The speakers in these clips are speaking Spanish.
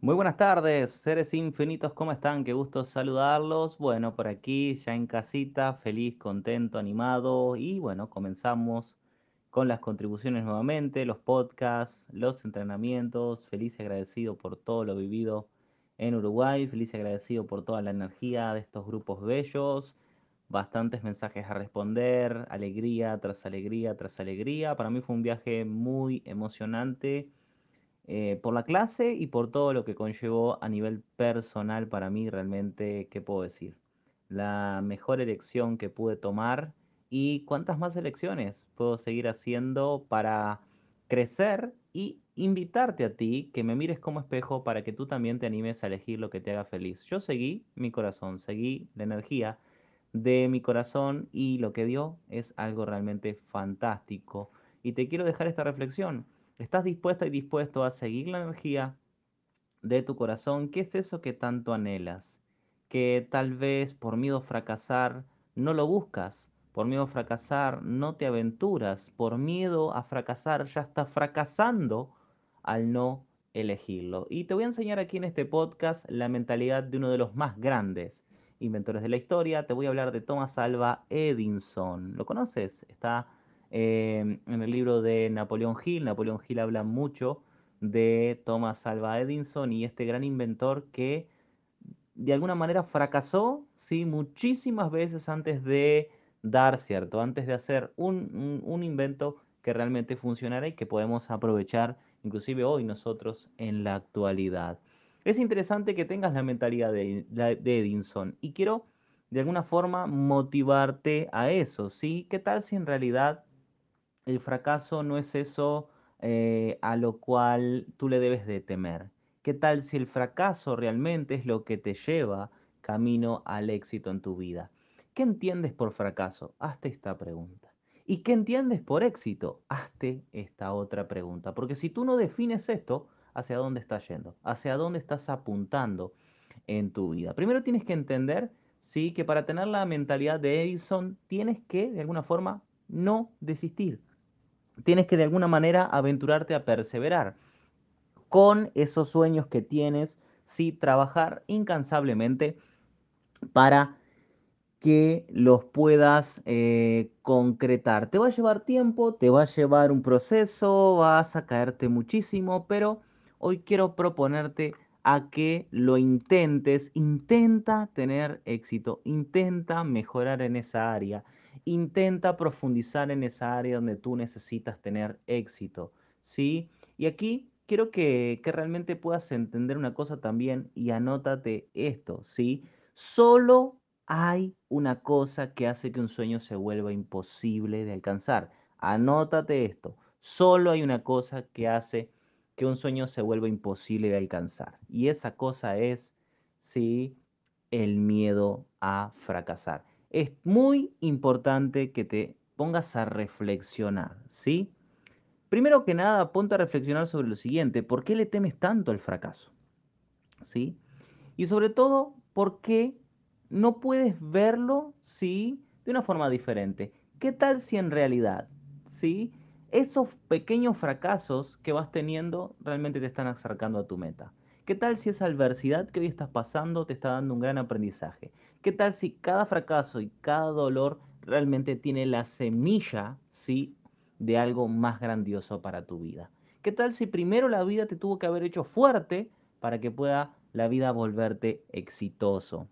Muy buenas tardes, seres infinitos, ¿cómo están? Qué gusto saludarlos. Bueno, por aquí ya en casita, feliz, contento, animado y bueno, comenzamos con las contribuciones nuevamente, los podcasts, los entrenamientos. Feliz y agradecido por todo lo vivido en Uruguay, feliz y agradecido por toda la energía de estos grupos bellos. Bastantes mensajes a responder, alegría tras alegría tras alegría. Para mí fue un viaje muy emocionante eh, por la clase y por todo lo que conllevó a nivel personal para mí realmente, ¿qué puedo decir? La mejor elección que pude tomar y cuántas más elecciones puedo seguir haciendo para crecer y invitarte a ti que me mires como espejo para que tú también te animes a elegir lo que te haga feliz. Yo seguí mi corazón, seguí la energía de mi corazón y lo que dio es algo realmente fantástico. Y te quiero dejar esta reflexión. ¿Estás dispuesta y dispuesto a seguir la energía de tu corazón? ¿Qué es eso que tanto anhelas? Que tal vez por miedo a fracasar no lo buscas, por miedo a fracasar no te aventuras, por miedo a fracasar ya estás fracasando al no elegirlo. Y te voy a enseñar aquí en este podcast la mentalidad de uno de los más grandes inventores de la historia. Te voy a hablar de Thomas Alva Edison. ¿Lo conoces? Está Em, en el libro de Napoleón Hill, Napoleón Hill habla mucho de Thomas Alva Edison y este gran inventor que de alguna manera fracasó, sí, muchísimas veces antes de dar, ¿cierto? Antes de hacer un, un, invento que realmente funcionara y que podemos aprovechar inclusive hoy nosotros en la actualidad. Es interesante que tengas la mentalidad de, de Edison y quiero de alguna forma motivarte a eso, ¿sí? ¿Qué tal si en realidad el fracaso no es eso eh, a lo cual tú le debes de temer. ¿Qué tal si el fracaso realmente es lo que te lleva camino al éxito en tu vida? ¿Qué entiendes por fracaso? Hazte esta pregunta. ¿Y qué entiendes por éxito? Hazte esta otra pregunta. Porque si tú no defines esto, ¿hacia dónde estás yendo? ¿Hacia dónde estás apuntando en tu vida? Primero tienes que entender, sí, que para tener la mentalidad de Edison tienes que, de alguna forma, no desistir tienes que de alguna manera aventurarte a perseverar con esos sueños que tienes, sí, trabajar incansablemente para que los puedas eh, concretar. Te va a llevar tiempo, te va a llevar un proceso, vas a caerte muchísimo, pero hoy quiero proponerte a que lo intentes, intenta tener éxito, intenta mejorar en esa área intenta profundizar en esa área donde tú necesitas tener éxito, ¿sí? Y aquí quiero que, realmente puedas entender una cosa también y anótate esto, ¿sí? Solo hay una cosa que hace que un sueño se vuelva imposible de alcanzar. Anótate esto. Solo hay una cosa que hace que un sueño se vuelva imposible de alcanzar. Y esa cosa es, sí, el miedo a fracasar es muy importante que te pongas a reflexionar, ¿sí? Primero que nada, ponte a reflexionar sobre lo siguiente, ¿por qué le temes tanto al fracaso? ¿Sí? Y sobre todo, ¿por qué no puedes verlo, ¿sí? De una forma diferente. ¿Qué tal si en realidad, ¿sí? Esos pequeños fracasos que vas teniendo realmente te están acercando a tu meta. ¿Qué tal si esa adversidad que hoy estás pasando te está dando un gran aprendizaje? ¿Qué tal si cada fracaso y cada dolor realmente tiene la semilla, sí, de algo más grandioso para tu vida? ¿Qué tal si primero la vida te tuvo que haber hecho fuerte para que pueda la vida volverte exitoso?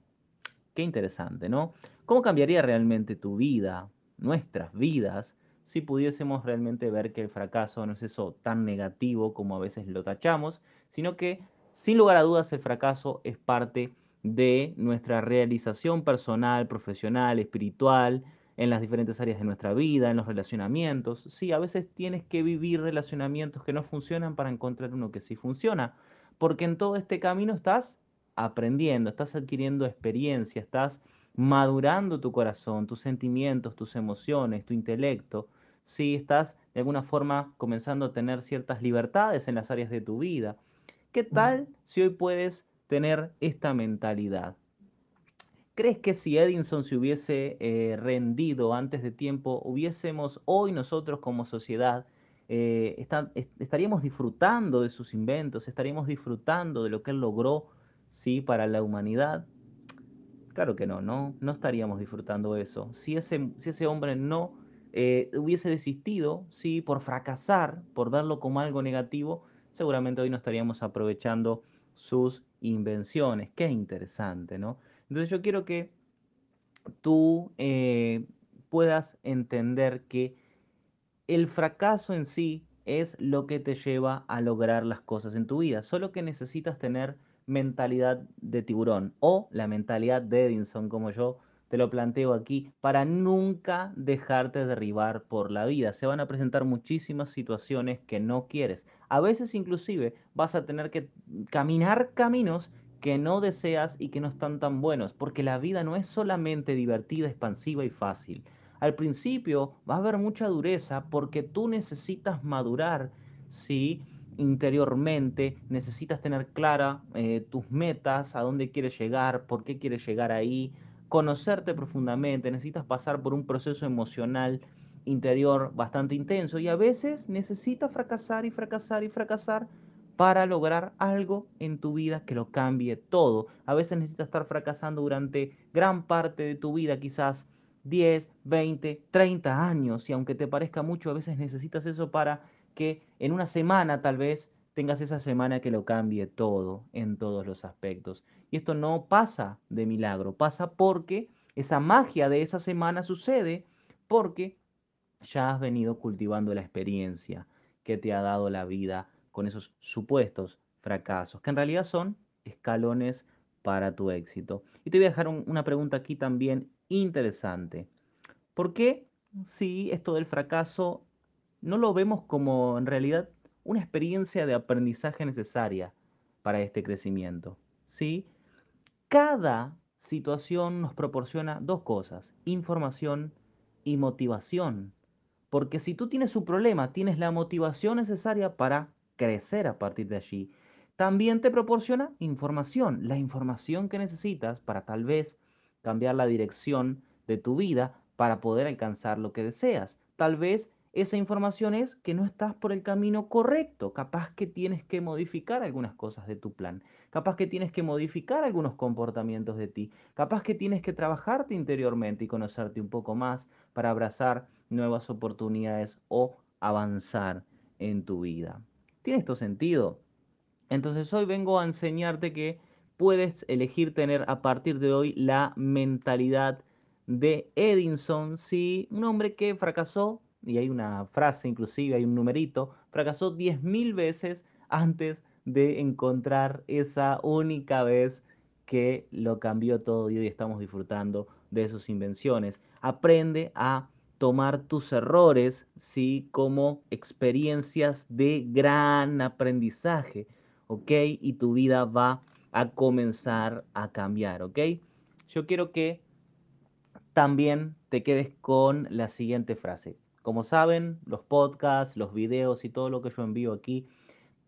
Qué interesante, ¿no? ¿Cómo cambiaría realmente tu vida, nuestras vidas, si pudiésemos realmente ver que el fracaso no es eso tan negativo como a veces lo tachamos, sino que sin lugar a dudas el fracaso es parte de nuestra realización personal, profesional, espiritual, en las diferentes áreas de nuestra vida, en los relacionamientos. Sí, a veces tienes que vivir relacionamientos que no funcionan para encontrar uno que sí funciona, porque en todo este camino estás aprendiendo, estás adquiriendo experiencia, estás madurando tu corazón, tus sentimientos, tus emociones, tu intelecto. Sí, estás de alguna forma comenzando a tener ciertas libertades en las áreas de tu vida. ¿Qué tal si hoy puedes tener esta mentalidad. ¿Crees que si Edison se hubiese eh, rendido antes de tiempo, hubiésemos hoy nosotros como sociedad eh, estaríamos disfrutando de sus inventos, estaríamos disfrutando de lo que él logró, ¿sí? Para la humanidad. Claro que no, no, no estaríamos disfrutando eso. Si ese, si ese hombre no eh, hubiese desistido, sí, por fracasar, por verlo como algo negativo, seguramente hoy no estaríamos aprovechando sus invenciones. Qué interesante, ¿no? Entonces yo quiero que tú eh, puedas entender que el fracaso en sí es lo que te lleva a lograr las cosas en tu vida, solo que necesitas tener mentalidad de tiburón o la mentalidad de Edinson, como yo te lo planteo aquí, para nunca dejarte derribar por la vida. Se van a presentar muchísimas situaciones que no quieres. A veces inclusive vas a tener que caminar caminos que no deseas y que no están tan buenos, porque la vida no es solamente divertida, expansiva y fácil. Al principio va a haber mucha dureza porque tú necesitas madurar, ¿sí? interiormente, necesitas tener clara eh, tus metas, a dónde quieres llegar, por qué quieres llegar ahí, conocerte profundamente, necesitas pasar por un proceso emocional interior bastante intenso y a veces necesitas fracasar y fracasar y fracasar para lograr algo en tu vida que lo cambie todo. A veces necesitas estar fracasando durante gran parte de tu vida, quizás 10, 20, 30 años y aunque te parezca mucho, a veces necesitas eso para que en una semana tal vez tengas esa semana que lo cambie todo en todos los aspectos. Y esto no pasa de milagro, pasa porque esa magia de esa semana sucede porque ya has venido cultivando la experiencia que te ha dado la vida con esos supuestos fracasos, que en realidad son escalones para tu éxito. Y te voy a dejar una pregunta aquí también interesante. ¿Por qué si esto del fracaso no lo vemos como en realidad una experiencia de aprendizaje necesaria para este crecimiento. ¿sí? Cada situación nos proporciona dos cosas, información y motivación. Porque si tú tienes un problema, tienes la motivación necesaria para crecer a partir de allí. También te proporciona información, la información que necesitas para tal vez cambiar la dirección de tu vida para poder alcanzar lo que deseas. Tal vez esa información es que no estás por el camino correcto. Capaz que tienes que modificar algunas cosas de tu plan. Capaz que tienes que modificar algunos comportamientos de ti. Capaz que tienes que trabajarte interiormente y conocerte un poco más para abrazar nuevas oportunidades o avanzar en tu vida. ¿Tiene esto sentido? Entonces hoy vengo a enseñarte que puedes elegir tener a partir de hoy la mentalidad de Edinson, sí, un hombre que fracasó y hay una frase inclusive, hay un numerito, fracasó 10.000 veces antes de encontrar esa única vez que lo cambió todo y hoy estamos disfrutando de sus invenciones. Aprende a tomar tus errores, ¿sí? Como experiencias de gran aprendizaje, ¿ok? Y tu vida va a comenzar a cambiar, ¿ok? Yo quiero que también te quedes con la siguiente frase. Como saben, los podcasts, los videos y todo lo que yo envío aquí,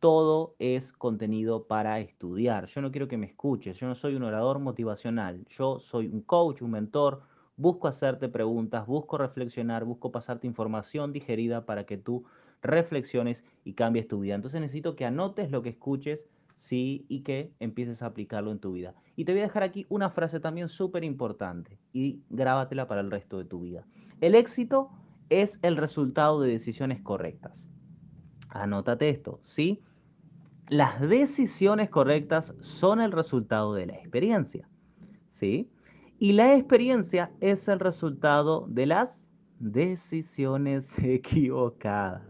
todo es contenido para estudiar. Yo no quiero que me escuches, yo no soy un orador motivacional, yo soy un coach, un mentor, busco hacerte preguntas, busco reflexionar, busco pasarte información digerida para que tú reflexiones y cambies tu vida. Entonces necesito que anotes lo que escuches, sí, y que empieces a aplicarlo en tu vida. Y te voy a dejar aquí una frase también súper importante y grábatela para el resto de tu vida. El éxito es el resultado de decisiones correctas. Anótate esto, ¿sí? Las decisiones correctas son el resultado de la experiencia, ¿sí? Y la experiencia es el resultado de las decisiones equivocadas.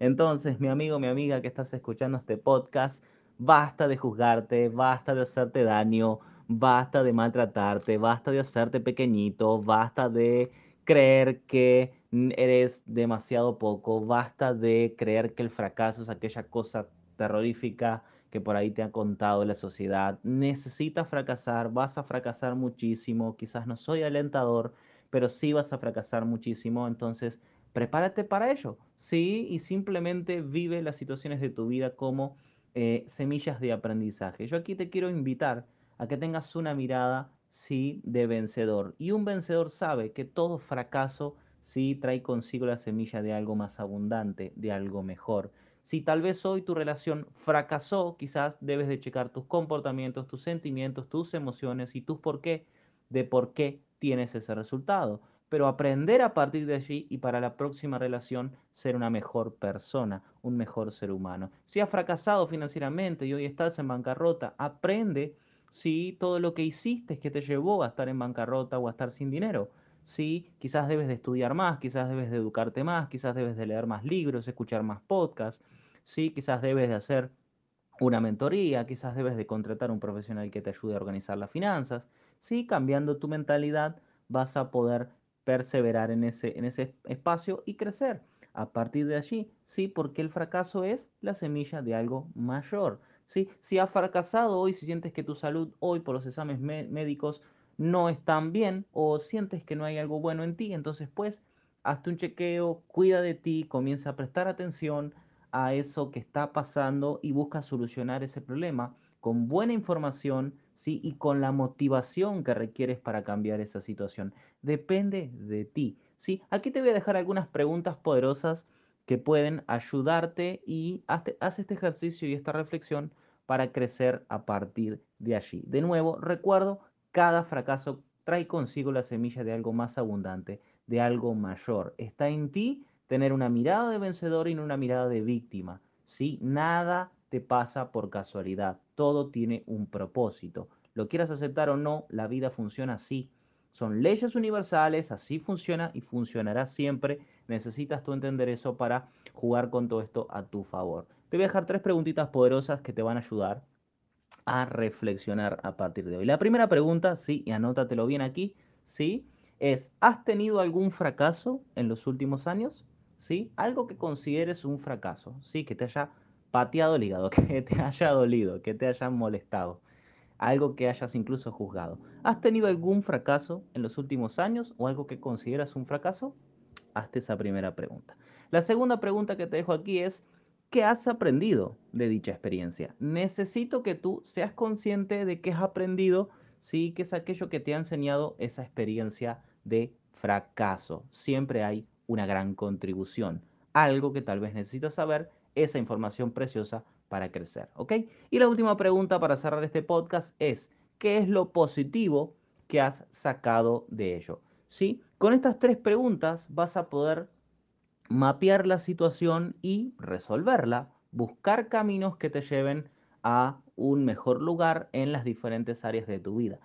Entonces, mi amigo, mi amiga que estás escuchando este podcast, basta de juzgarte, basta de hacerte daño, basta de maltratarte, basta de hacerte pequeñito, basta de creer que eres demasiado poco, basta de creer que el fracaso es aquella cosa terrorífica que por ahí te ha contado la sociedad. Necesitas fracasar, vas a fracasar muchísimo, quizás no soy alentador, pero sí vas a fracasar muchísimo, entonces prepárate para ello, sí, y simplemente vive las situaciones de tu vida como eh, semillas de aprendizaje. Yo aquí te quiero invitar a que tengas una mirada, sí, de vencedor. Y un vencedor sabe que todo fracaso sí trae consigo la semilla de algo más abundante, de algo mejor. Si tal vez hoy tu relación fracasó, quizás debes de checar tus comportamientos, tus sentimientos, tus emociones y tus por qué, de por qué tienes ese resultado. Pero aprender a partir de allí y para la próxima relación ser una mejor persona, un mejor ser humano. Si has fracasado financieramente y hoy estás en bancarrota, aprende si todo lo que hiciste es que te llevó a estar en bancarrota o a estar sin dinero. Si quizás debes de estudiar más, quizás debes de educarte más, quizás debes de leer más libros, escuchar más podcasts, ¿sí? Quizás debes de hacer una mentoría, quizás debes de contratar un profesional que te ayude a organizar las finanzas. Sí, cambiando tu mentalidad vas a poder perseverar en ese, en ese espacio y crecer. A partir de allí, sí, porque el fracaso es la semilla de algo mayor. ¿sí? Si has fracasado hoy, si sientes que tu salud hoy por los exámenes médicos no están bien o sientes que no hay algo bueno en ti, entonces pues hazte un chequeo, cuida de ti, comienza a prestar atención, a eso que está pasando y busca solucionar ese problema con buena información, ¿sí? Y con la motivación que requieres para cambiar esa situación. Depende de ti, ¿sí? Aquí te voy a dejar algunas preguntas poderosas que pueden ayudarte y haz, haz este ejercicio y esta reflexión para crecer a partir de allí. De nuevo, recuerdo, cada fracaso trae consigo la semilla de algo más abundante, de algo mayor. Está en ti tener una mirada de vencedor y no una mirada de víctima. ¿sí? Nada te pasa por casualidad, todo tiene un propósito. Lo quieras aceptar o no, la vida funciona así. Son leyes universales, así funciona y funcionará siempre. Necesitas tú entender eso para jugar con todo esto a tu favor. Te voy a dejar tres preguntitas poderosas que te van a ayudar a reflexionar a partir de hoy. La primera pregunta, sí, y anótatelo bien aquí, sí, es, ¿has tenido algún fracaso en los últimos años? ¿Sí? Algo que consideres un fracaso, ¿sí? Que te haya pateado el hígado, que te haya dolido, que te haya molestado, algo que hayas incluso juzgado. ¿Has tenido algún fracaso en los últimos años o algo que consideras un fracaso? Hazte esa primera pregunta. La segunda pregunta que te dejo aquí es, ¿qué has aprendido de dicha experiencia? Necesito que tú seas consciente de que has aprendido, sí, que es aquello que te ha enseñado esa experiencia de fracaso. Siempre hay una gran contribución. Algo que tal vez necesitas saber, esa información preciosa para crecer. ¿Ok? Y la última pregunta para cerrar este podcast es, ¿qué es lo positivo que has sacado de ello? ¿Sí? Con estas tres preguntas vas a poder mapear la situación y resolverla, buscar caminos que te lleven a un mejor lugar en las diferentes áreas de tu vida.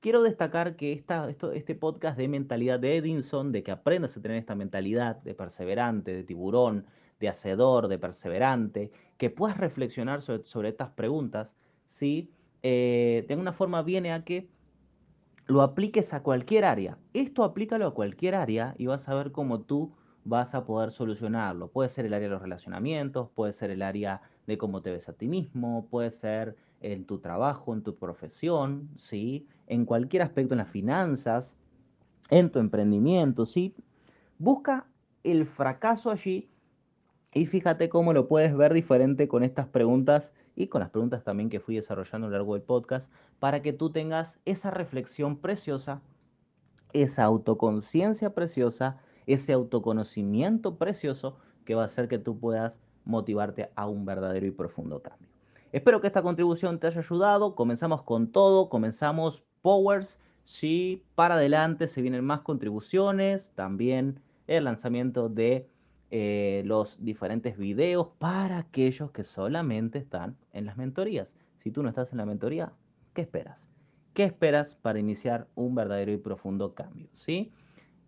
Quiero destacar que esta, esto, este podcast de mentalidad de Edinson, de que aprendas a tener esta mentalidad de perseverante, de tiburón, de hacedor, de perseverante, que puedas reflexionar sobre, estas preguntas, ¿sí? Eh, de una forma viene a que lo apliques a cualquier área. Esto aplícalo a cualquier área y vas a ver cómo tú vas a poder solucionarlo. Puede ser el área de los relacionamientos, puede ser el área de cómo te ves a ti mismo, puede ser en tu trabajo, en tu profesión, ¿sí? En cualquier aspecto, en las finanzas, en tu emprendimiento, ¿sí? Busca el fracaso allí y fíjate cómo lo puedes ver diferente con estas preguntas y con las preguntas también que fui desarrollando a lo largo del podcast para que tú tengas esa reflexión preciosa, esa autoconciencia preciosa, ese autoconocimiento precioso que va a hacer que tú puedas motivarte a un verdadero y profundo cambio. Espero que esta contribución te haya ayudado. Comenzamos con todo, comenzamos Powers. Sí, para adelante se vienen más contribuciones, también el lanzamiento de eh, los diferentes videos para aquellos que solamente están en las mentorías. Si tú no estás en la mentoría, ¿qué esperas? ¿Qué esperas para iniciar un verdadero y profundo cambio? ¿Sí?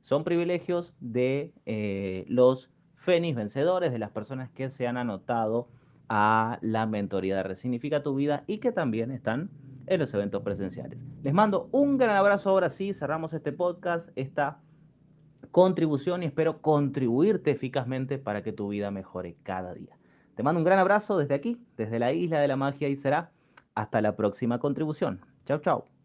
Son privilegios de eh, los Fénix vencedores, de las personas que se han anotado a la mentoría de Resignifica tu vida y que también están en los eventos presenciales. Les mando un gran abrazo ahora sí, cerramos este podcast, esta contribución y espero contribuirte eficazmente para que tu vida mejore cada día. Te mando un gran abrazo desde aquí, desde la isla de la magia y será hasta la próxima contribución. Chao, chao.